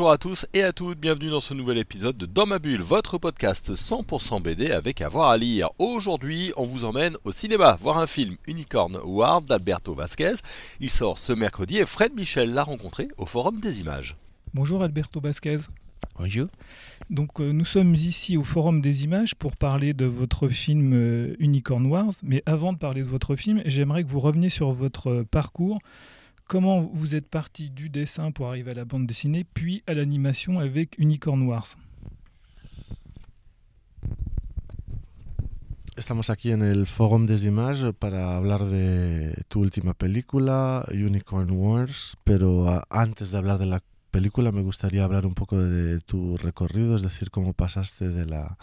Bonjour à tous et à toutes, bienvenue dans ce nouvel épisode de Dans ma bulle, votre podcast 100% BD avec avoir à lire. Aujourd'hui, on vous emmène au cinéma voir un film Unicorn War d'Alberto Vasquez. Il sort ce mercredi et Fred Michel l'a rencontré au Forum des Images. Bonjour Alberto Vasquez. Bonjour. Donc euh, nous sommes ici au Forum des Images pour parler de votre film euh, Unicorn Wars. Mais avant de parler de votre film, j'aimerais que vous reveniez sur votre euh, parcours. Comment vous êtes parti du dessin pour arriver à la bande dessinée, puis à l'animation avec Unicorn Wars? Estamos aquí en el Forum des Images para hablar de tu última película, Unicorn Wars, pero a- antes de hablar de la película me gustaría hablar un poco de tu recorrido, es decir, cómo pasaste de la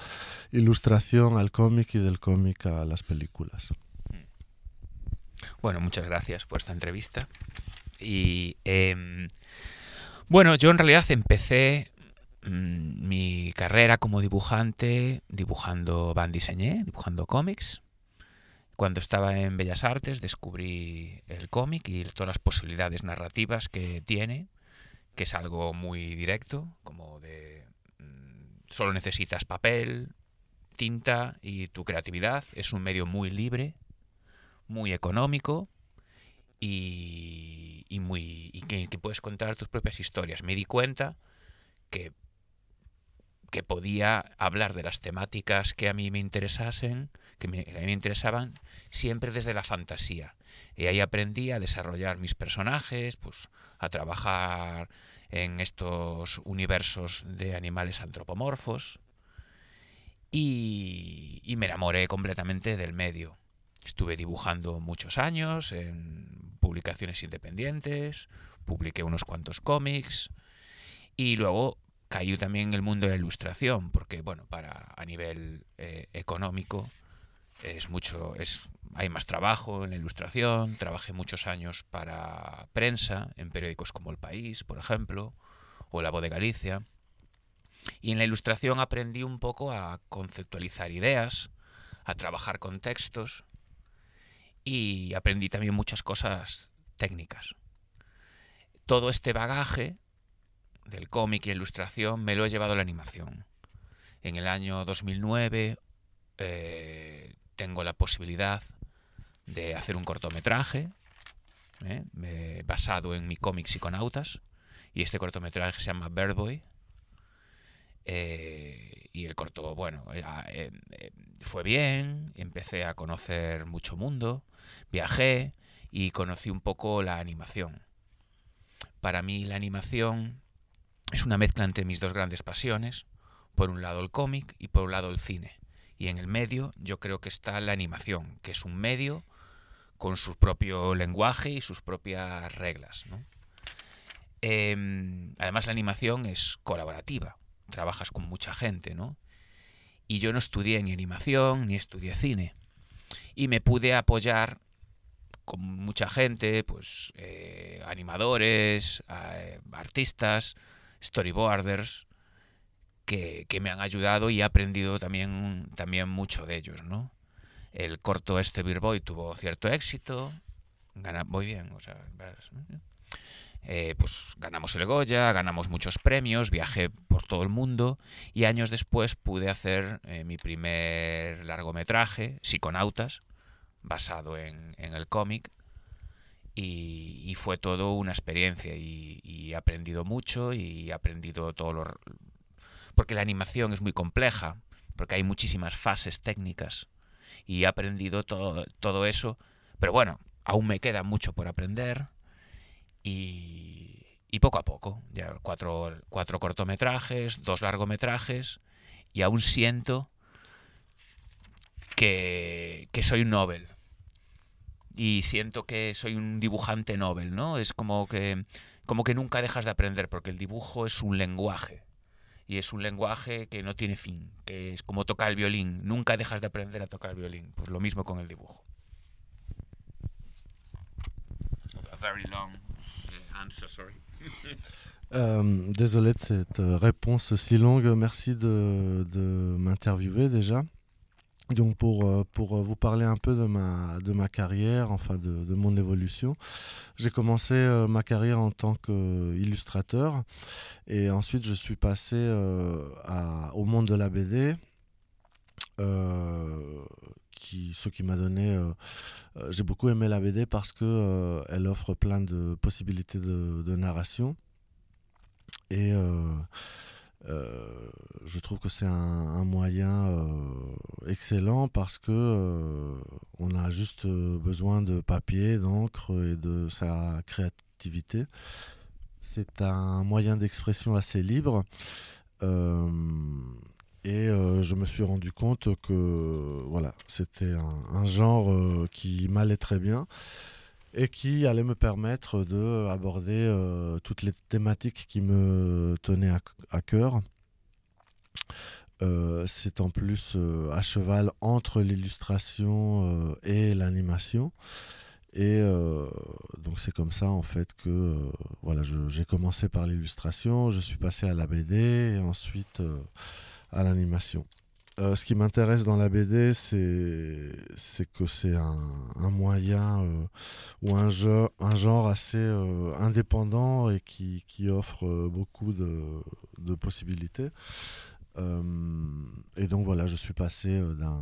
ilustración al cómic y del cómic a las películas. Bueno, muchas gracias por esta entrevista. Y em, bueno, yo en realidad empecé mm, mi carrera como dibujante dibujando band diseñé, dibujando cómics. Cuando estaba en Bellas Artes descubrí el cómic y todas las posibilidades narrativas que tiene, que es algo muy directo, como de mm, solo necesitas papel, tinta y tu creatividad. Es un medio muy libre, muy económico y, y muy y que, puedes contar tus propias historias. Me di cuenta que, que podía hablar de las temáticas que a mí me interesasen, que, me, a mí me interesaban, siempre desde la fantasía. Y ahí aprendí a desarrollar mis personajes, pues a trabajar en estos universos de animales antropomorfos y me enamoré completamente del medio. Estuve dibujando muchos años en publicaciones independientes, publiqué unos cuantos cómics y luego cayó también en el mundo de la ilustración, porque bueno, para a nivel eh, económico es mucho, es hay más trabajo en la ilustración. Trabajé muchos años para prensa en periódicos como El País, por ejemplo, o La Voz de Galicia. Y en la ilustración aprendí un poco a conceptualizar ideas, a trabajar con textos y aprendí también muchas cosas técnicas. Todo este bagaje del cómic y ilustración me lo he llevado a la animación. En el año 2009 eh, tengo la posibilidad de hacer un cortometraje ¿eh? Basado en mi cómic Psiconautas y este cortometraje se llama Bird Boy. Eh, y el corto, bueno, eh, eh, eh, fue bien, empecé a conocer mucho mundo, viajé y conocí un poco la animación. Para mí la animación es una mezcla entre mis dos grandes pasiones, por un lado el cómic y por un lado el cine. Y en el medio yo creo que está la animación, que es un medio con su propio lenguaje y sus propias reglas. Eh, además la animación es colaborativa, trabajas con mucha gente, ¿no? Y yo no estudié ni animación ni estudié cine. Y me pude apoyar con mucha gente, pues eh, animadores, eh, artistas, storyboarders, que, que, me han ayudado y he aprendido también, también mucho de ellos, ¿no? El corto este Beer Boy tuvo cierto éxito, gana, muy bien, o sea, eh, pues ganamos el Goya, ganamos muchos premios, viajé por todo el mundo y años después pude hacer eh, mi primer largometraje, Psiconautas, basado en, en el cómic y, fue todo una experiencia y, y, he aprendido mucho y he aprendido todo lo... porque la animación es muy compleja, porque hay muchísimas fases técnicas y he aprendido todo, todo eso, pero bueno, aún me queda mucho por aprender y, poco a poco, ya cuatro, cuatro cortometrajes, dos largometrajes y aún siento que, que soy un Nobel y siento que soy un dibujante Nobel, ¿no? Es como que, como que nunca dejas de aprender porque el dibujo es un lenguaje y es un lenguaje que no tiene fin, que es como tocar el violín, nunca dejas de aprender a tocar el violín, pues lo mismo con el dibujo. A very long sorry. Euh, désolé de cette réponse si longue. Merci de, m'interviewer déjà. Donc pour, euh, vous parler un peu de ma, carrière, enfin de, mon évolution, j'ai commencé euh, ma carrière en tant qu'illustrateur et ensuite je suis passé euh, au monde de la BD, ce qui m'a donné... j'ai beaucoup aimé la BD parce qu'elle elle offre plein de possibilités de, narration et euh, je trouve que c'est un, moyen euh, excellent parce que euh, on a juste besoin de papier, d'encre et de sa créativité. C'est un moyen d'expression assez libre. Et je me suis rendu compte que voilà, c'était un, genre qui m'allait très bien et qui allait me permettre d'aborder euh, toutes les thématiques qui me tenaient à, cœur. Euh, c'est en plus euh, à cheval entre l'illustration euh, et l'animation. Et euh, donc c'est comme ça en fait que euh, voilà, j'ai commencé par l'illustration, je suis passé à la BD et ensuite à l'animation. Euh, ce qui m'intéresse dans la BD, c'est que c'est un, moyen euh, ou un, jeu, un genre assez euh, indépendant et qui, offre beaucoup de, possibilités. Et donc voilà, je suis passé d'un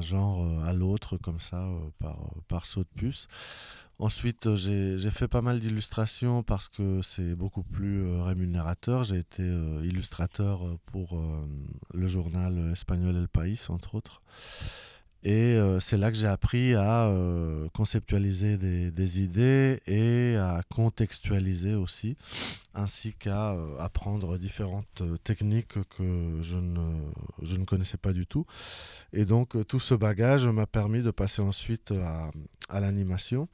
genre à l'autre comme ça par, par saut de puce. Ensuite, euh, j'ai fait pas mal d'illustrations parce que c'est beaucoup plus euh, rémunérateur. J'ai été euh, illustrateur pour le journal espagnol El País, entre autres. Et euh, c'est là que j'ai appris à euh, conceptualiser des, idées et à contextualiser aussi, ainsi qu'à euh, apprendre différentes techniques que je ne, je ne connaissais pas du tout. Et donc tout ce bagage m'a permis de passer ensuite à, à l'animation.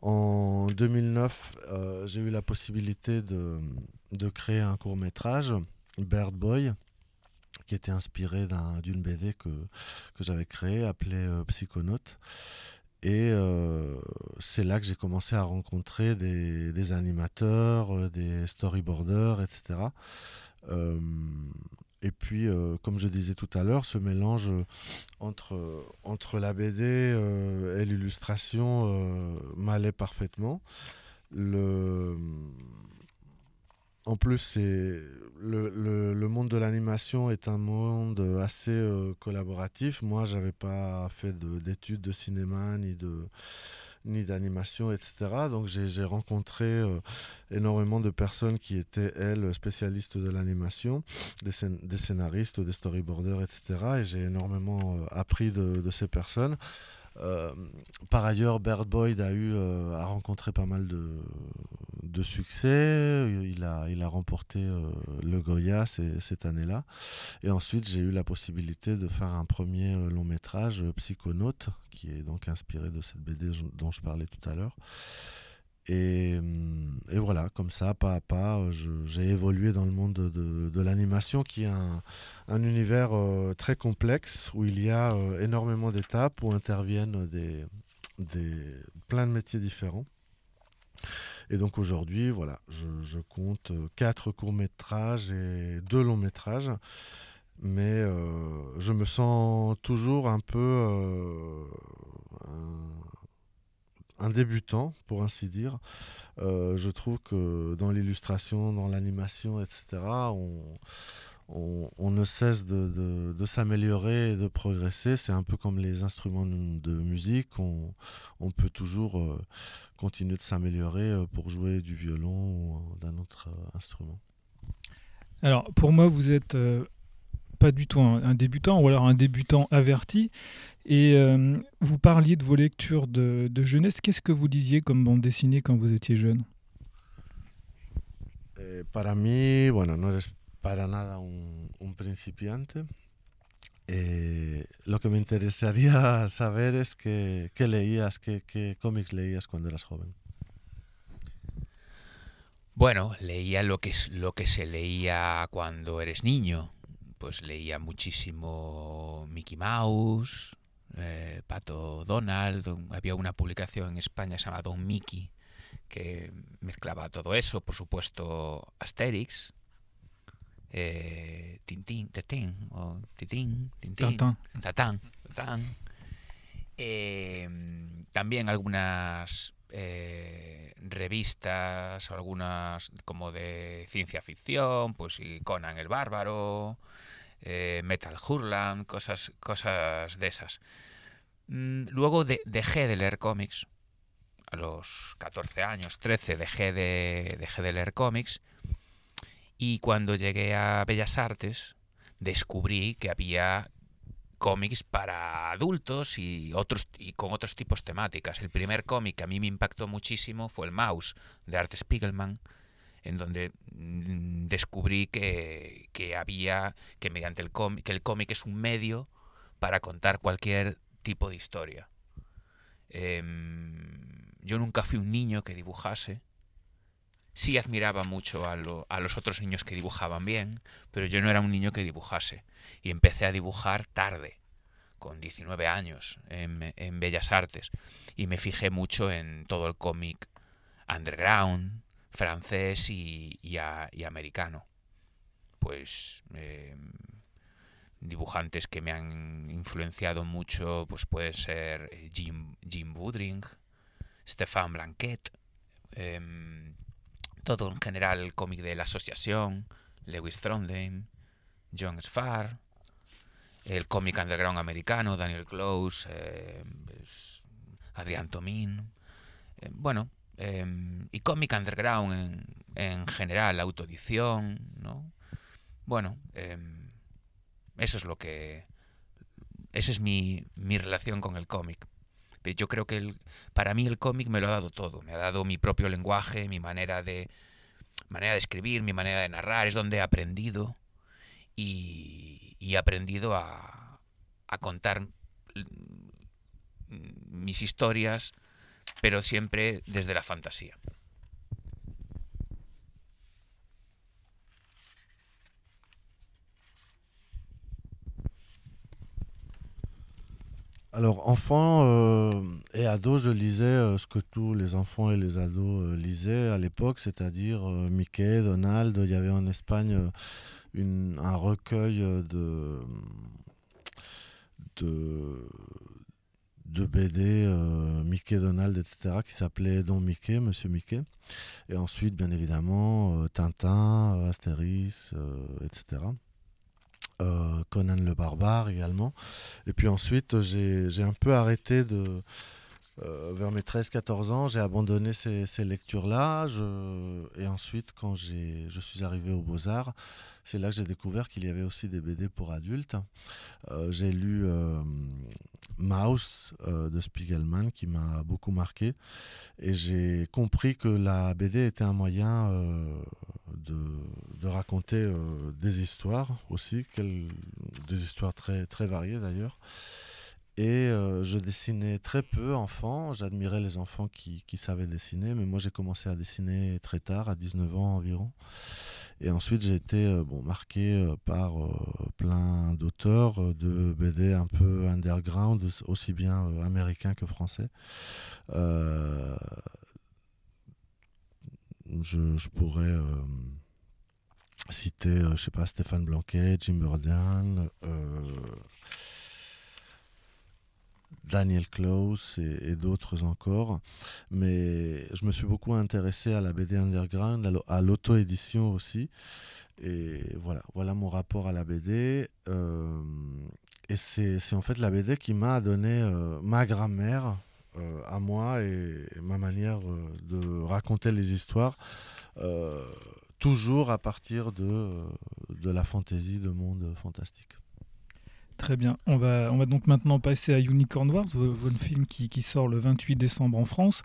En 2009, j'ai eu la possibilité de, de créer un court métrage, Bird Boy, qui était inspiré d'une un, BD que, que j'avais créée appelée euh, Psychonaute. Et euh, c'est là que j'ai commencé à rencontrer des, animateurs, euh, des storyboarders, etc. Et puis, comme je disais tout à l'heure, ce mélange entre, entre la BD et l'illustration m'allait parfaitement. Le, en plus, c'est le, monde de l'animation est un monde assez euh, collaboratif. Moi, j'avais pas fait d'études de, cinéma ni de ni d'animation, etc. Donc j'ai rencontré euh, énormément de personnes qui étaient, elles, spécialistes de l'animation, des, scén des, scénaristes, des storyboarders, etc. Et j'ai énormément euh, appris de, ces personnes. Euh, par ailleurs, Bird Boyd a eu euh, a rencontré pas mal de, succès. Il a, remporté euh, le Goya cette année-là. Et ensuite, j'ai eu la possibilité de faire un premier long métrage, Psychonaute, qui est donc inspiré de cette BD dont je parlais tout à l'heure. Et, et, voilà, comme ça, pas à pas, j'ai évolué dans le monde de, l'animation, qui est un, un univers euh, très complexe, où il y a euh, énormément d'étapes, où interviennent des, des, plein de métiers différents. Et donc aujourd'hui, voilà, je, compte quatre courts-métrages et deux longs-métrages. Mais euh, je me sens toujours un peu euh, un, débutant, pour ainsi dire. Euh, je trouve que dans l'illustration, dans l'animation, etc., on, on, ne cesse de, s'améliorer et de progresser. C'est un peu comme les instruments de musique. On, peut toujours euh, continuer de s'améliorer euh, pour jouer du violon ou d'un autre instrument. Alors, pour moi, vous êtes pas du tout un, un, débutant, ou alors un débutant averti. Et euh, vous parliez de vos lectures de, de jeunesse. Qu'est-ce que vous lisiez comme bande dessinée quand vous étiez jeune? Eh, Para mí, bueno, no eres para nada un, un principiante. Eh, lo que me interesaría saber es qué, qué leías, qué, qué cómics leías cuando eras joven. Bueno, leía lo que, lo que se leía cuando eres niño. Pues leía muchísimo Mickey Mouse, eh, Pato Donald. Había una publicación en España llamada Don Mickey, que mezclaba todo eso, por supuesto Asterix, eh, Tintín, Tetín, o Titín, Tintín, Tintin. Tatán, Tatán. Eh, también algunas eh, revistas, algunas como de ciencia ficción, pues y Conan el Bárbaro, eh, Metal Hurland, cosas, cosas de esas. Mm, Luego de- dejé de leer cómics. A los 14 años, 13, dejé de, dejé de leer cómics. Y cuando llegué a Bellas Artes, descubrí que había cómics para adultos y otros y con otros tipos temáticas. El primer cómic que a mí me impactó muchísimo fue el Mouse de Art Spiegelman, en donde mm, descubrí que, que había que mediante el cómic que el cómic es un medio para contar cualquier tipo de historia. Em, yo nunca fui un niño que dibujase. Sí admiraba mucho a, lo- a los otros niños que dibujaban bien, pero yo no era un niño que dibujase. Y empecé a dibujar tarde, con 19 años, en, Bellas Artes. Y me fijé mucho en todo el cómic underground, francés y, americano. Pues em, dibujantes que me han influenciado mucho, pues pueden ser eh, Jim, Jim Woodring, Stéphane Blanquet, em, todo en general el cómic de la asociación, Lewis Trondheim, John Sfar, el cómic underground americano, Daniel Close, eh, Adrián Tomín, eh, bueno, em, y cómic underground en, en general, autoedición, ¿no? Bueno, em, eso es lo que... Esa es mi, mi relación con el cómic. Pero Yo creo que el- para mí el cómic me lo ha dado todo. Me ha dado mi propio lenguaje, mi manera de, manera de escribir, mi manera de narrar. Es donde he aprendido y, he aprendido a, contar mis historias, pero siempre desde la fantasía. Alors, enfant euh, et ado, je lisais euh, ce que tous les enfants et les ados euh, lisaient à l'époque, c'est-à-dire Mickey, Donald. Il y avait en Espagne un recueil de, de, de BD Mickey, Donald, etc., qui s'appelait Don Mickey, Monsieur Mickey. Et ensuite, bien évidemment, Tintin, euh, etc. Euh, Conan le Barbare également. Et puis ensuite, j'ai j'ai un peu arrêté de. Euh, vers mes 13-14 ans, j'ai abandonné ces, lectures-là. Et ensuite, quand je suis arrivé aux Beaux-Arts, c'est là que j'ai découvert qu'il y avait aussi des BD pour adultes. Euh, j'ai lu euh, Mouse euh, de Spiegelman qui m'a beaucoup marqué. Et j'ai compris que la BD était un moyen de, de raconter des histoires aussi, des histoires très, très variées d'ailleurs. Et euh, je dessinais très peu enfant, j'admirais les enfants qui, qui savaient dessiner, mais moi j'ai commencé à dessiner très tard, à 19 ans environ. Et ensuite j'ai été euh, bon, marqué euh, par plein d'auteurs de BD un peu underground, aussi bien américains que français. Je, je pourrais citer, je sais pas, Stéphane Blanquet, Jim euh, Daniel Close et, d'autres encore. Mais je me suis beaucoup intéressé à la BD underground, à l'au- à l'auto-édition aussi. Et voilà, voilà mon rapport à la BD. Euh, et c'est en fait la BD qui m'a donné euh, ma grammaire euh, à moi et, ma manière de raconter les histoires. toujours à partir de, de la fantaisie, de monde fantastique. Très bien. On va, on va donc maintenant passer à Unicorn Wars, vo- votre film qui, sort le 28 décembre en France.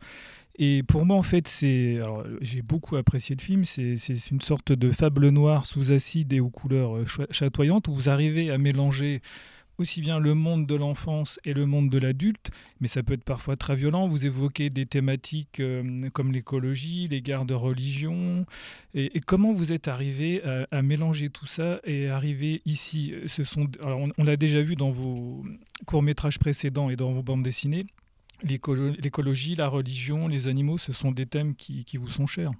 Et pour moi, en fait, c'est. J'ai beaucoup apprécié le film. C'est une sorte de fable noire sous acide et aux couleurs euh, chatoyantes où vous arrivez à mélanger aussi bien le monde de l'enfance et le monde de l'adulte, mais ça peut être parfois très violent. Vous évoquez des thématiques euh, comme l'écologie, les guerres de religion. Et, comment vous êtes arrivé à, mélanger tout ça et arriver ici? Ce sont, alors on, l'a déjà vu dans vos courts métrages précédents et dans vos bandes dessinées. l'écologie, la religion, les animaux, ce sont des thèmes qui vous sont chers.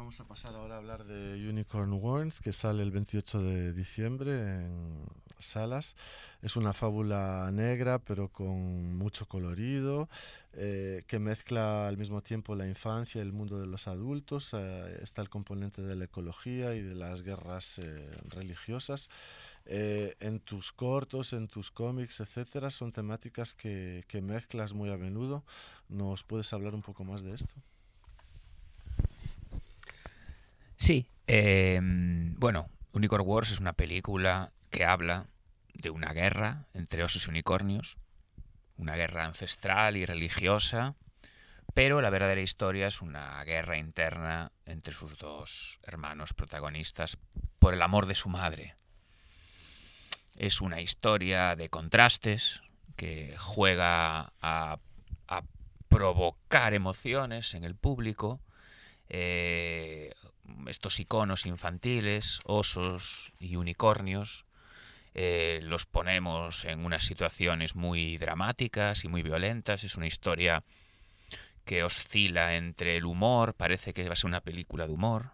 Vamos a pasar ahora a hablar de Unicorn Warns, que sale el 28 de diciembre en salas. Es una fábula negra, pero con mucho colorido, eh, que mezcla al mismo tiempo la infancia y el mundo de los adultos. Eh, está el componente de la ecología y de las guerras eh, religiosas. Eh, en tus cortos, en tus cómics, etcétera, son temáticas que, que mezclas muy a menudo. ¿Nos puedes hablar un poco más de esto? Sí, eh, bueno, Unicorn Wars es una película que habla de una guerra entre osos y unicornios, una guerra ancestral y religiosa, pero la verdadera historia es una guerra interna entre sus dos hermanos protagonistas por el amor de su madre. Es una historia de contrastes que juega a, a provocar emociones en el público, eh, estos iconos infantiles, osos y unicornios, eh, los ponemos en unas situaciones muy dramáticas y muy violentas. Es una historia que oscila entre el humor, parece que va a ser una película de humor,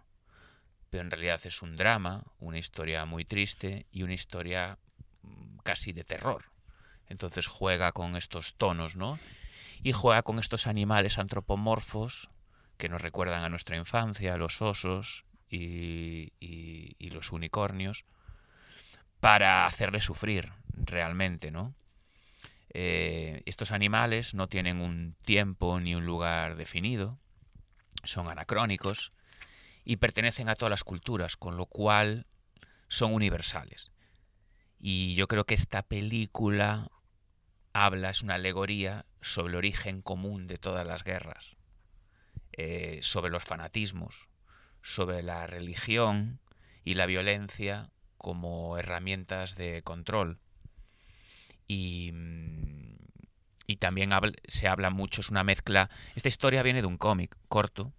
pero en realidad es un drama, una historia muy triste y una historia mm, casi de terror. Entonces juega con estos tonos, ¿no? Y juega con estos animales antropomorfos que nos recuerdan a nuestra infancia, los osos y, los unicornios, para hacerle sufrir realmente, ¿no? Eh, estos animales no tienen un tiempo ni un lugar definido, son anacrónicos y pertenecen a todas las culturas, con lo cual son universales. Y yo creo que esta película habla, es una alegoría sobre el origen común de todas las guerras, eh, sobre los fanatismos, sobre la religión y la violencia como herramientas de control. Y, y también se habla mucho, es una mezcla. Esta historia viene de un cómic corto,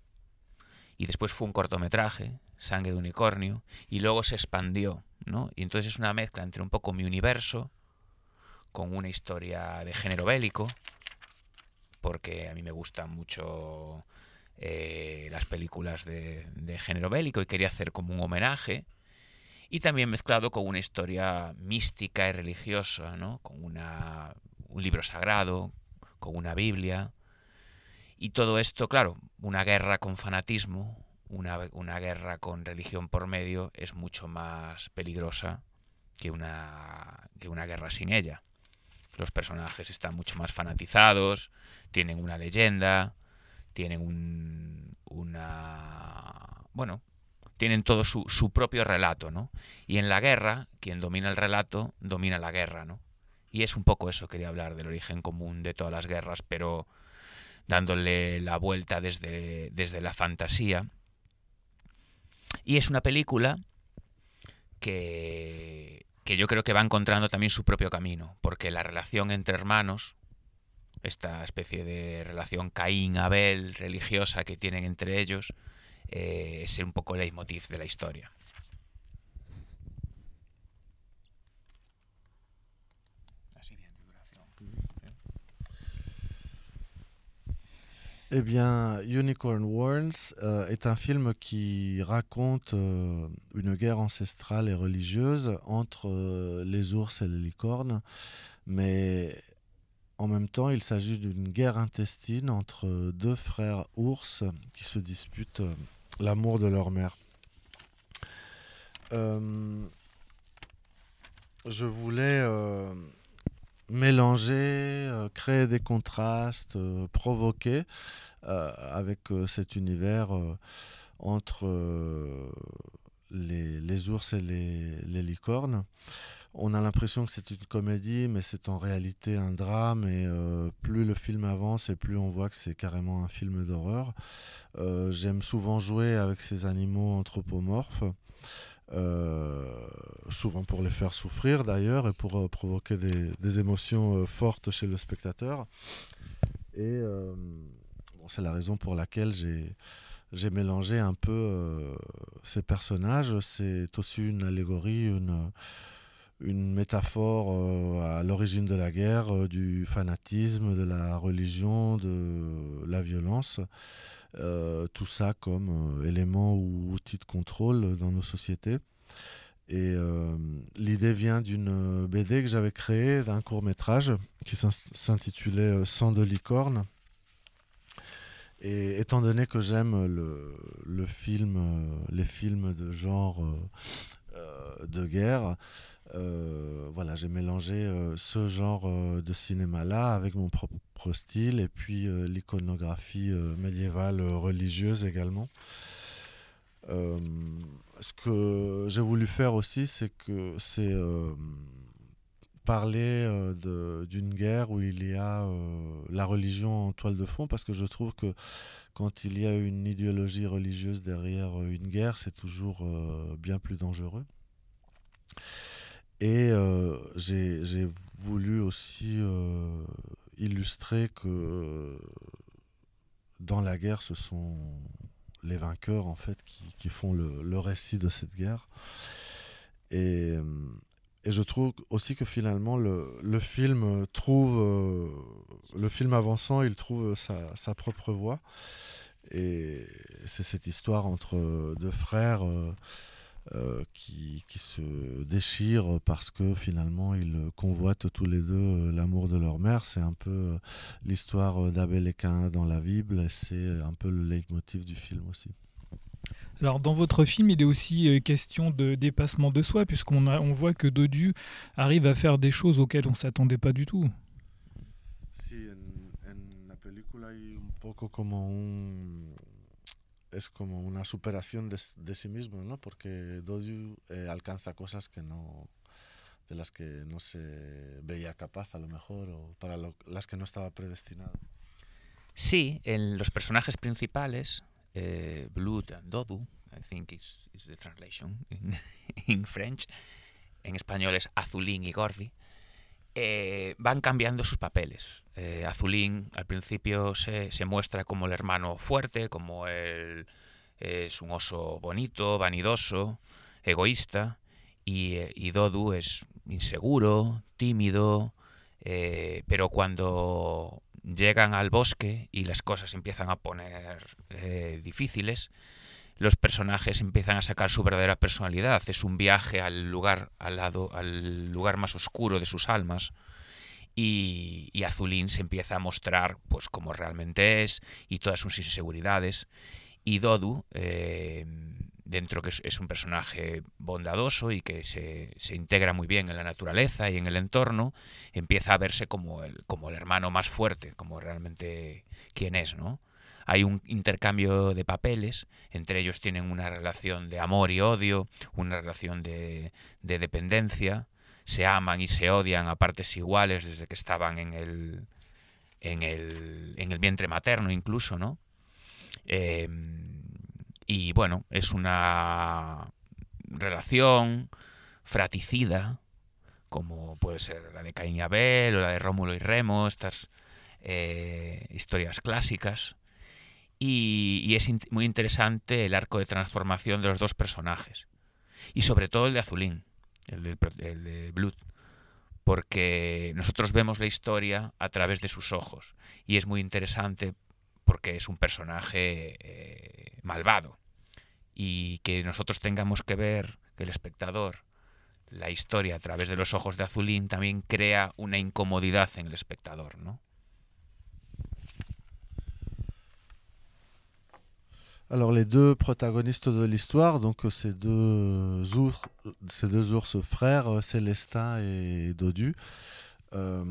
y después fue un cortometraje, Sangre de Unicornio, y luego se expandió, ¿no? Y entonces es una mezcla entre un poco mi universo, con una historia de género bélico, porque a mí me gustan mucho eh, las películas de, de, género bélico y quería hacer como un homenaje y también mezclado con una historia mística y religiosa, ¿no? con una, un libro sagrado, con una Biblia. Y todo esto, claro, una guerra con fanatismo, una, una guerra con religión por medio es mucho más peligrosa que una, que una guerra sin ella. Los personajes están mucho más fanatizados, tienen una leyenda, tienen un, una... bueno, tienen todo su, su, propio relato, ¿no? Y en la guerra, quien domina el relato, domina la guerra, ¿no? Y es un poco eso, quería hablar del origen común de todas las guerras, pero dándole la vuelta desde, desde la fantasía. Y es una película que, que yo creo que va encontrando también su propio camino, porque la relación entre hermanos, esta especie de relación Caín-Abel religiosa que tienen entre ellos, eh, es un poco el leitmotiv de la historia. Eh bien, Unicorn Warns euh, est un film qui raconte euh, une guerre ancestrale et religieuse entre euh, les ours et les licornes, mais en même temps, il s'agit d'une guerre intestine entre deux frères ours qui se disputent euh, l'amour de leur mère. Euh, je voulais euh, mélanger, créer des contrastes, provoquer avec cet univers entre les, ours et les licornes on a l'impression que c'est une comédie, mais c'est en réalité un drame. Et euh, plus le film avance, et plus on voit que c'est carrément un film d'horreur. Euh, J'aime souvent jouer avec ces animaux anthropomorphes. Euh, souvent pour les faire souffrir d'ailleurs et pour provoquer des, émotions fortes chez le spectateur. Et c'est la raison pour laquelle j'ai mélangé un peu ces personnages. C'est aussi une allégorie, une une métaphore à l'origine de la guerre, du fanatisme, de la religion, de la violence. tout ça comme élément ou outil de contrôle dans nos sociétés. Et l'idée vient d'une BD que j'avais créée, d'un court métrage qui s'intitulait Sang de licorne et étant donné que j'aime le, film, euh, les films de genre euh, euh, de guerre, voilà, j'ai mélangé ce genre de cinéma-là avec mon propre style et puis l'iconographie médiévale religieuse également. ce que j'ai voulu faire aussi, c'est que c'est parler euh, d'une guerre où il y a euh, la religion en toile de fond, parce que je trouve que quand il y a une idéologie religieuse derrière euh, une guerre, c'est toujours bien plus dangereux. Et j'ai voulu aussi illustrer que dans la guerre, ce sont les vainqueurs en fait qui, qui font le, le, récit de cette guerre. Et et je trouve aussi que finalement le, le film trouve, euh, le film avançant, il trouve sa, sa propre voie. Et c'est cette histoire entre deux frères euh, euh, qui, qui, se déchirent parce que finalement ils convoitent tous les deux l'amour de leur mère. C'est un peu l'histoire d'Abel et Cain dans la Bible. et C'est un peu le leitmotiv du film aussi. Alors dans votre film, il est aussi euh, question de dépassement de soi, puisqu'on on voit que Dodu arrive à faire des choses auxquelles on ne s'attendait pas du tout. Si, en, en la película hay un poco como un... Es como una superación de, de sí mismo, ¿no? Porque Dodu eh, alcanza cosas que no, de las que no se veía capaz a lo mejor o para las que no estaba predestinado. Sí, en los personajes principales uh, Blood and Dodu, I think is, is the translation in, in French. En español es Azulín y Gordi. Eh, van cambiando sus papeles. Eh, Azulín al principio se, se, muestra como el hermano fuerte, como él es un oso bonito, vanidoso, egoísta, y, eh, y Dodu es inseguro, tímido, pero cuando llegan al bosque y las cosas empiezan a poner difíciles, los personajes empiezan a sacar su verdadera personalidad. Es un viaje al lugar, al lado, al lugar más oscuro de sus almas. Y, y Azulín se empieza a mostrar pues como realmente es y todas sus inseguridades. Y Dodu eh, dentro que es, un personaje bondadoso y que se, se, integra muy bien en la naturaleza y en el entorno, empieza a verse como el, como el hermano más fuerte, como realmente quien es, ¿no? Hay un intercambio de papeles, entre ellos tienen una relación de amor y odio, una relación de, de dependencia, se aman y se odian a partes iguales desde que estaban en el, en el, en el vientre materno incluso, ¿no? Eh, y bueno, es una relación fraticida, como puede ser la de Caín y Abel o la de Rómulo y Remo, estas eh, historias clásicas. Y, es muy interesante el arco de transformación de los dos personajes. Y sobre todo el de Azulín, el de, el de Blood. Porque nosotros vemos la historia a través de sus ojos. Y es muy interesante porque es un personaje eh, malvado y que nosotros tengamos que ver, que el espectador, la historia a través de los ojos de Azulín también crea una incomodidad en el espectador, ¿no? Alors les deux protagonistes de l'histoire, donc ces deux ours, ces deux ours frères, Célestin et Dodu, euh,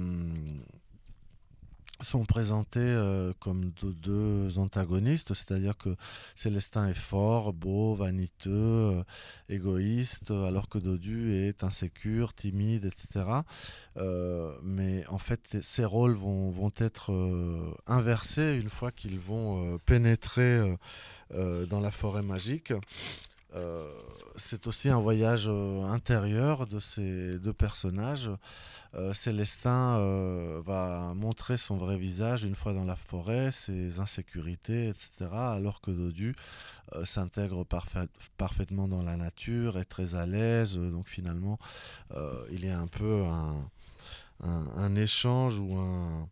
sont présentés euh, comme deux, antagonistes, c'est-à-dire que Célestin est fort, beau, vaniteux, euh, égoïste, alors que Dodu est insécure, timide, etc. Euh, mais en fait, ces rôles vont, vont être inversés une fois qu'ils vont pénétrer dans la forêt magique. Euh, c'est aussi un voyage euh, intérieur de ces deux personnages. Euh, Célestin va montrer son vrai visage une fois dans la forêt, ses insécurités, etc. Alors que Dodu s'intègre parfaitement dans la nature, est très à l'aise. Donc finalement, il y a un peu un, échange ou un,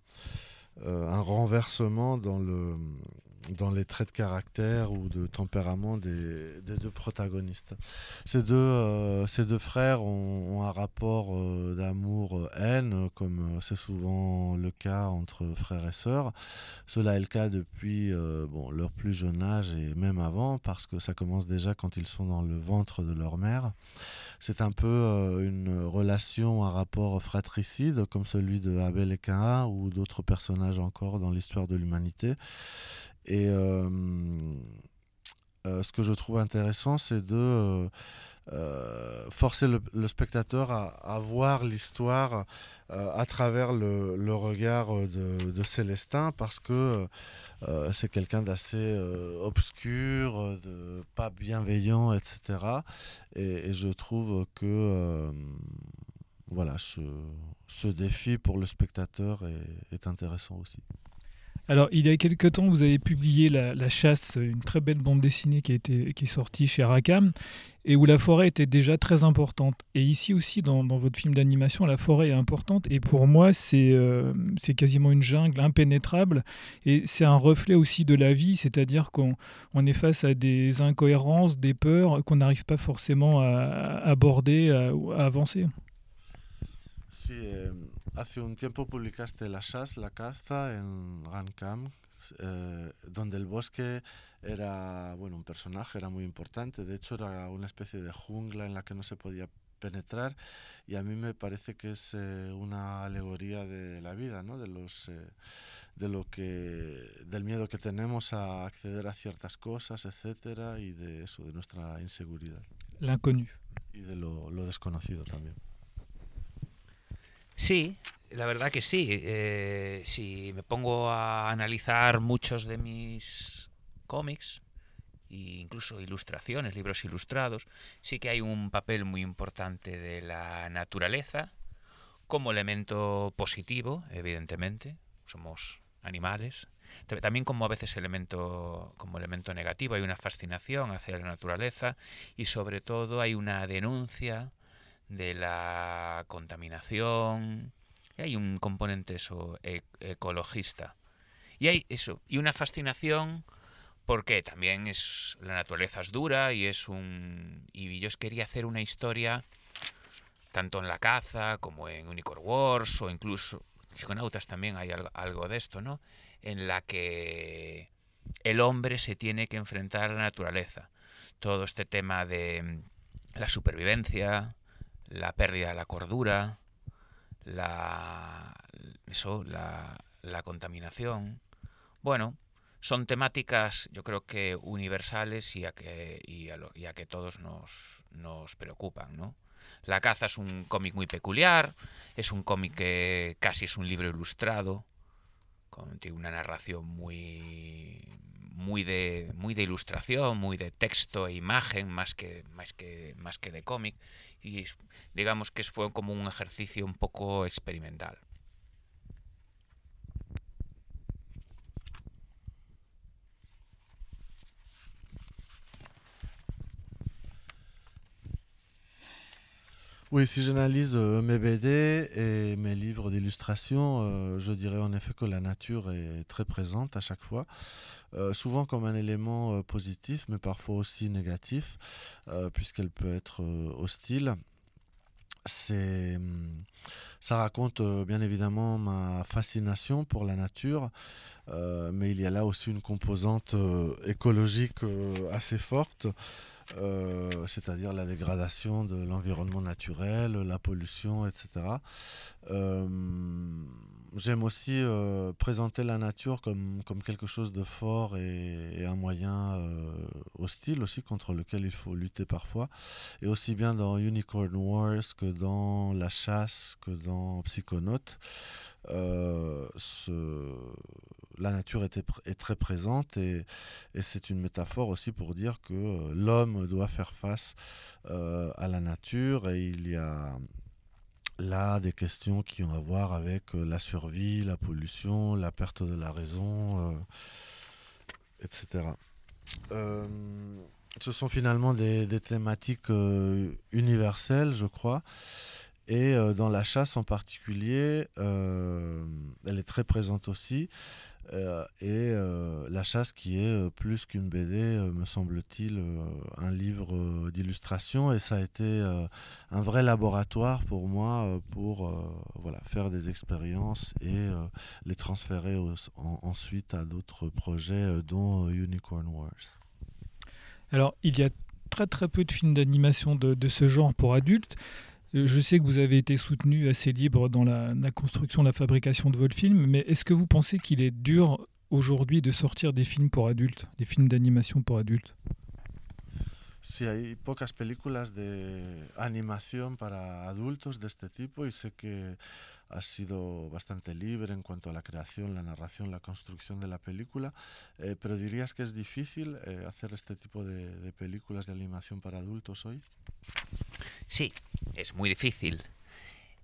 un renversement dans le dans les traits de caractère ou de tempérament des, deux protagonistes. Ces deux, euh, ces deux frères ont, un rapport euh, d'amour-haine, euh, comme c'est souvent le cas entre frères et sœurs. Cela est le cas depuis bon, leur plus jeune âge et même avant, parce que ça commence déjà quand ils sont dans le ventre de leur mère. C'est un peu une relation, un rapport fratricide, comme celui de Abel et Cain ou d'autres personnages encore dans l'histoire de l'humanité. Et euh, euh, ce que je trouve intéressant, c'est de euh, forcer le, spectateur à, voir l'histoire à travers le, regard de, Célestin parce que c'est quelqu'un d'assez obscur, de pas bienveillant, etc. Et, je trouve que voilà, ce, défi pour le spectateur est intéressant aussi. Alors, il y a quelques temps, vous avez publié La, Chasse, une très belle bande dessinée qui, a été, qui est sortie chez Rackham, et où la forêt était déjà très importante. Et ici aussi, dans, votre film d'animation, la forêt est importante, et pour moi, euh, c'est quasiment une jungle impénétrable, et c'est un reflet aussi de la vie, c'est-à-dire qu'on on est face à des incohérences, des peurs qu'on n'arrive pas forcément à, aborder, à, à avancer. Euh, hace un tiempo publicaste La Chasse, la caza en Rancam, eh, donde el bosque era, bueno, un personaje, era muy importante. De hecho, era una especie de jungla en la que no se podía penetrar y a mí me parece que es eh, una alegoría de la vida, ¿no? De los eh, de lo que del miedo que tenemos a acceder a ciertas cosas, etcétera, y de eso, de nuestra inseguridad. L'inconnu. Y de lo, lo desconocido también. Sí, la verdad que sí. Eh, si me pongo a analizar muchos de mis cómics, e incluso ilustraciones, libros ilustrados, sí que hay un papel muy importante de la naturaleza como elemento positivo, evidentemente. Somos animales. También como a veces elemento, como elemento negativo, hay una fascinación hacia la naturaleza y sobre todo hay una denuncia de la contaminación. hay un componente eso e, ecologista. Y hay eso, y una fascinación porque también es la naturaleza es dura y es un y yo quería hacer una historia tanto en la caza como en Unicorn Wars o incluso Psiconautas también hay algo de esto, ¿no? En la que el hombre se tiene que enfrentar a la naturaleza. Todo este tema de la supervivencia, la pérdida de la cordura, la, eso, la, la contaminación. Bueno, son temáticas yo creo que universales y a que, y a, que todos nos, nos preocupan, ¿no? La caza es un cómic muy peculiar, es un cómic que casi es un libro ilustrado, con una narración muy muy de muy de ilustración, muy de texto e imagen más que más que más que de cómic y digamos que fue como un ejercicio un poco experimental. Oui, si j'analyse euh, mes BD et mes livres d'illustration, euh, je dirais en effet que la nature est très présente à chaque fois, euh, souvent comme un élément positif, mais parfois aussi négatif, puisqu'elle peut être hostile. C'est, hum, ça raconte bien évidemment ma fascination pour la nature, mais il y a là aussi une composante écologique assez forte. Euh, c'est-à-dire la dégradation de l'environnement naturel, la pollution, etc. Euh, j'aime aussi euh, présenter la nature comme, comme quelque chose de fort et, un moyen hostile aussi contre lequel il faut lutter parfois. Et aussi bien dans Unicorn Wars que dans La Chasse, que dans Psychonautes. ce la nature était est très présente et, et c'est une métaphore aussi pour dire que euh, l'homme doit faire face euh, à la nature et il y a là des questions qui ont à voir avec euh, la survie, la pollution, la perte de la raison, etc. Ce sont finalement des, thématiques universelles, je crois. Et euh, dans la chasse en particulier, euh, elle est très présente aussi. Euh, et la chasse qui est plus qu'une BD, me semble-t-il, un livre d'illustration. Et ça a été un vrai laboratoire pour moi pour voilà, faire des expériences et les transférer ensuite à d'autres projets, dont Unicorn Wars. Alors, il y a très très peu de films d'animation de ce genre pour adultes. Euh, Je sais que vous avez été soutenu assez libre dans la, la construction, la fabrication de votre film, mais est-ce que vous pensez qu'il est dur aujourd'hui de sortir des films pour adultes, des films d'animation pour adultes? Sí, hay pocas películas de animación para adultos de este tipo y sé que has sido bastante libre en cuanto a la creación, la narración, la construcción de la película, eh, pero dirías que es difícil eh, hacer este tipo de, de películas de animación para adultos hoy. Sí, es muy difícil.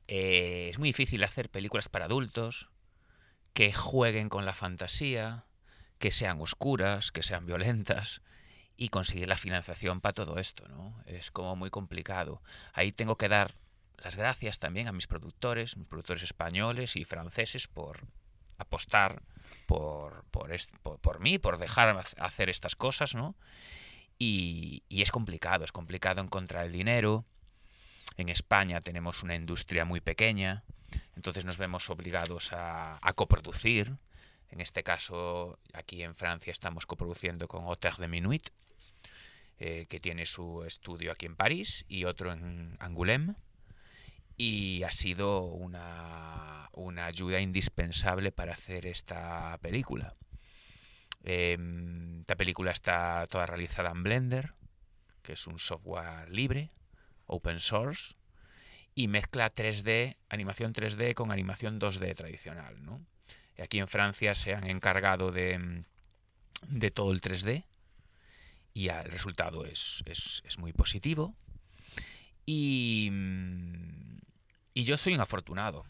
Eh, es muy difícil hacer películas para adultos que jueguen con la fantasía, que sean oscuras, que sean violentas y conseguir la financiación para todo esto, ¿no? Es como muy complicado. Ahí tengo que dar las gracias también a mis productores, mis productores españoles y franceses por apostar por, por, mí, por dejar hac- hacer estas cosas, ¿no? Y, es complicado, es complicado encontrar el dinero. En España tenemos una industria muy pequeña, entonces nos vemos obligados a coproducir. En este caso, aquí en Francia estamos coproduciendo con Hotel de Minuit, eh, que tiene su estudio aquí en París y otro en Angoulême. Y ha sido una, una ayuda indispensable para hacer esta película. Em, esta película está toda realizada en Blender, que es un software libre, open source, y mezcla 3D, animación 3D con animación 2D tradicional. ¿no? Aquí en Francia se han encargado de, mm, de todo el 3D y el resultado es, es- es muy positivo. Y, mm, y yo soy un afortunado.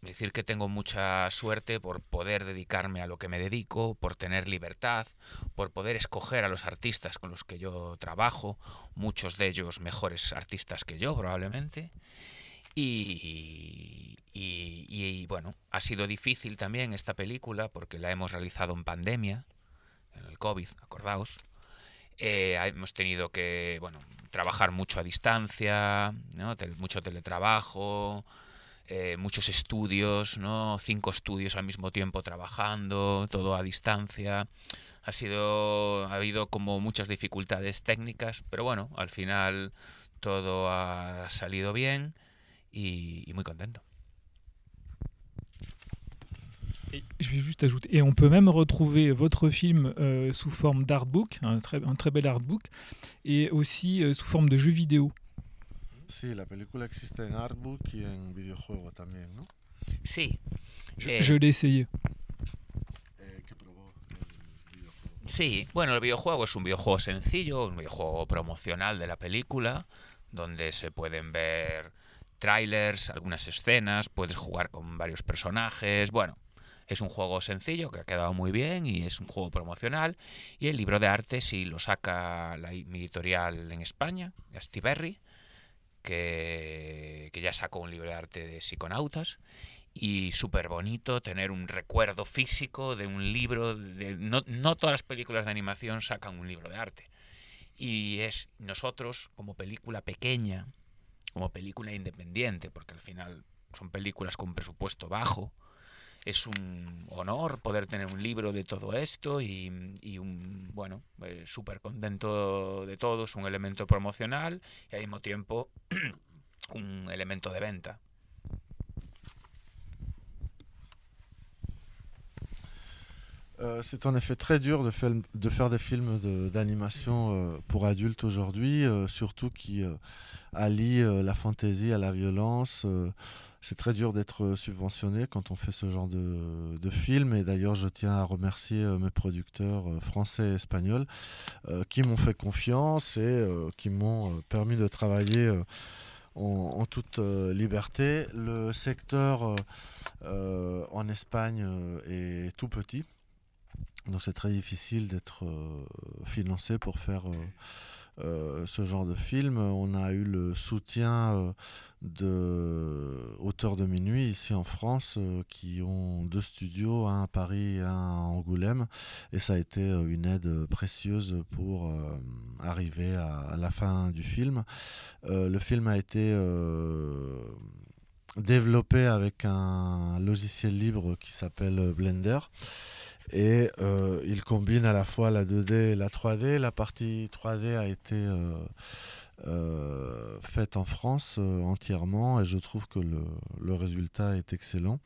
Decir, que tengo mucha suerte por poder dedicarme a lo que me dedico, por tener libertad, por poder escoger a los artistas con los que yo trabajo, muchos de ellos mejores artistas que yo probablemente. Y, bueno, ha sido difícil también esta película porque la hemos realizado en pandemia, en el COVID, acordaos. Eh, hemos tenido que, bueno, trabajar mucho a distancia, mucho teletrabajo, eh, muchos estudios, ¿no? Cinco estudios al mismo tiempo trabajando, todo a distancia. Ha sido, ha habido como muchas dificultades técnicas, pero bueno, al final todo ha salido bien y muy contento. Et je vais juste ajouter, et on peut même retrouver votre film euh, sous forme d'artbook, un très, un très bel artbook, et aussi euh, sous forme de jeu vidéo. Sí, la película existe en artbook y en videojuego también, ¿no? Sí, Je, Eh. je l'ai essayé. Eh, que probó el videojuego? Sí, bueno, el videojuego es un videojuego sencillo, un videojuego promocional de la película, donde se pueden ver trailers, algunas escenas, puedes jugar con varios personajes, bueno, es un juego sencillo que ha quedado muy bien y es un juego promocional. Y el libro de arte sí lo saca la, editorial en España, Astiberri, que, que ya sacó un libro de arte de psiconautas y súper bonito tener un recuerdo físico de un libro. De, no, no todas las películas de animación sacan un libro de arte. Y es nosotros, como película pequeña, como película independiente, porque al final son películas con presupuesto bajo, es un honor poder tener un libro de todo esto y, y un, bueno, eh, súper contento de todo, es un elemento promocional y al mismo tiempo un elemento de venta. Euh, c'est en effet très dur de, faire, de faire des films d'animation euh, pour adultes aujourd'hui, euh, surtout qui allient la fantaisie à la violence. C'est très dur d'être subventionné quand on fait ce genre de, film. Et d'ailleurs, je tiens à remercier mes producteurs français et espagnols qui m'ont fait confiance et qui m'ont permis de travailler en, toute liberté. Le secteur en Espagne est tout petit. Donc c'est très difficile d'être euh, financé pour faire euh, euh, ce genre de film. On a eu le soutien de Auteurs de Minuit ici en France qui ont deux studios, un à Paris et un à Angoulême. Et ça a été une aide précieuse pour arriver à, la fin du film. le film a été développé avec un logiciel libre qui s'appelle Blender. Et euh, il combine à la fois la 2D et la 3D. La partie 3D a été euh, euh, faite en France entièrement et je trouve que le, résultat est excellent.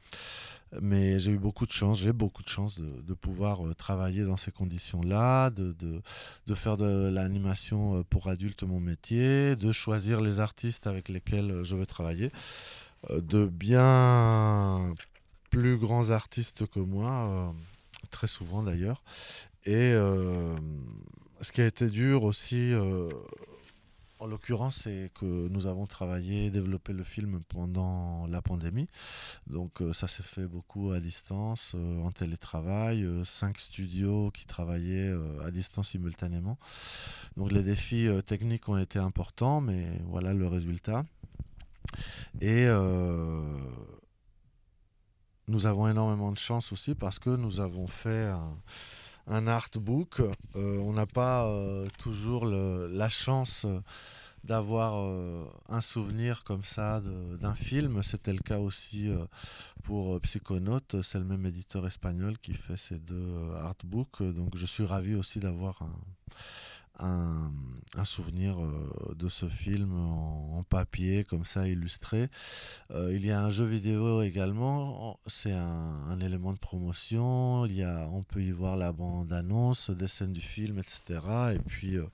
Mais j'ai eu beaucoup de chance, j'ai beaucoup de chance de, pouvoir travailler dans ces conditions-là, de, de, de, faire de l'animation pour adultes mon métier, de choisir les artistes avec lesquels je veux travailler, de bien plus grands artistes que moi très souvent d'ailleurs. Et euh, ce qui a été dur aussi, euh, en l'occurrence, c'est que nous avons travaillé, développé le film pendant la pandémie. Donc euh, ça s'est fait beaucoup à distance, en télétravail, cinq studios qui travaillaient à distance simultanément. Donc les défis techniques ont été importants, mais voilà le résultat. Et nous avons énormément de chance aussi parce que nous avons fait un, artbook. Euh, on n'a pas euh, toujours la chance d'avoir euh, un souvenir comme ça d'un film. C'était le cas aussi pour Psychonautes. C'est le même éditeur espagnol qui fait ces deux artbooks. Donc je suis ravi aussi d'avoir un un, souvenir euh, de ce film en, papier, comme ça, illustré. Euh, il y a un jeu vidéo également, c'est un, élément de promotion, il y a, on peut y voir la bande-annonce, des scènes du film, etc. Et puis, euh,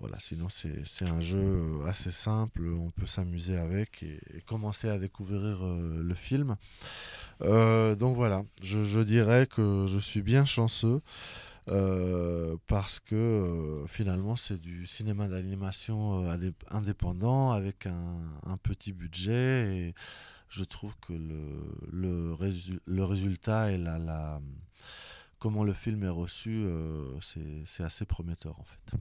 voilà, sinon c'est un jeu assez simple, on peut s'amuser avec et, commencer à découvrir le film. donc voilà, je, je, dirais que je suis bien chanceux. Euh, parce que euh, finalement c'est du cinéma d'animation euh, indépendant avec un, un, petit budget et je trouve que le, le, le résultat et la, la, comment le film est reçu, c'est assez prometteur en fait.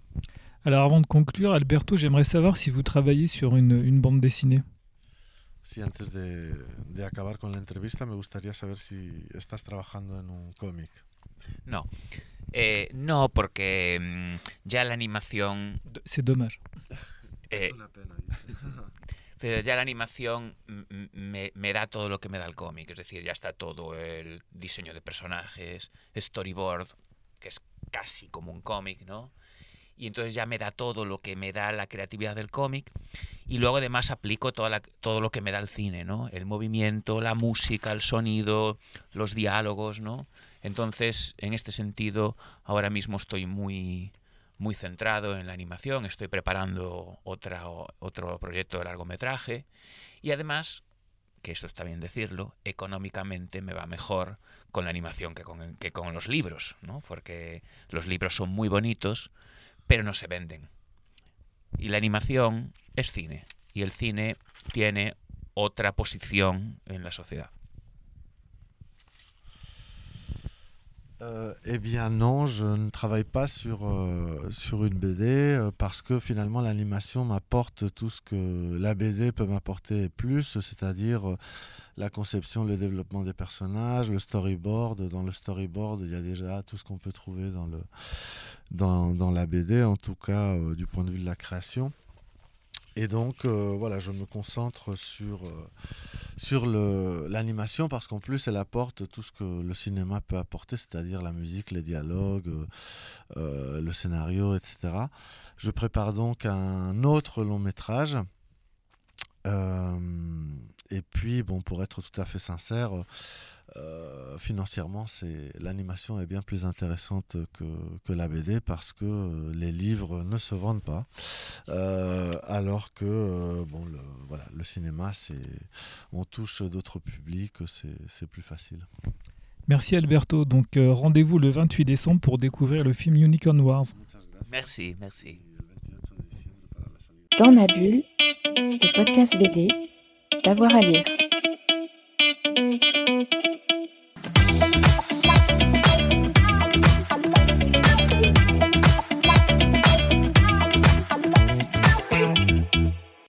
Alors avant de conclure, Alberto, j'aimerais savoir si vous travaillez sur une, une bande dessinée. Si antes de, de acabar con la entrevista, me gustaría saber si estás trabajando en un cómic. No, Eh, no, porque mm, ya la animación... C'est dommage. Eh, pero ya la animación me, me, da todo lo que me da el cómic, es decir, ya está todo el diseño de personajes, storyboard, que es casi como un cómic, ¿no? Y entonces ya me da todo lo que me da la creatividad del cómic y luego además aplico toda todo lo que me da el cine, ¿no? El movimiento, la música, el sonido, los diálogos, ¿no? Entonces, en este sentido, ahora mismo estoy muy, muy centrado en la animación, estoy preparando otro proyecto de largometraje y además, que esto está bien decirlo, económicamente me va mejor con la animación que con, que con los libros, ¿no? porque los libros son muy bonitos, pero no se venden. Y la animación es cine, y el cine tiene otra posición en la sociedad. Euh, eh bien non, je ne travaille pas sur, euh, une BD euh, parce que finalement l'animation m'apporte tout ce que la BD peut m'apporter plus, c'est-à-dire la conception, le développement des personnages, le storyboard. Dans le storyboard, il y a déjà tout ce qu'on peut trouver dans, le, dans, la BD, en tout cas du point de vue de la création. Et donc, euh, voilà, je me concentre sur, euh, sur l'animation parce qu'en plus, elle apporte tout ce que le cinéma peut apporter, c'est-à-dire la musique, les dialogues, euh, le scénario, etc. Je prépare donc un autre long métrage. et puis, bon, pour être tout à fait sincère, euh, financièrement, c'est l'animation est bien plus intéressante que, que, la BD parce que les livres ne se vendent pas, euh, alors que euh, bon, le, voilà, le cinéma, c'est on touche d'autres publics, c'est plus facile. Merci Alberto. Donc rendez-vous le 28 décembre pour découvrir le film Unicorn Wars. Merci, merci. Dans ma bulle, le podcast BD, d'avoir à lire.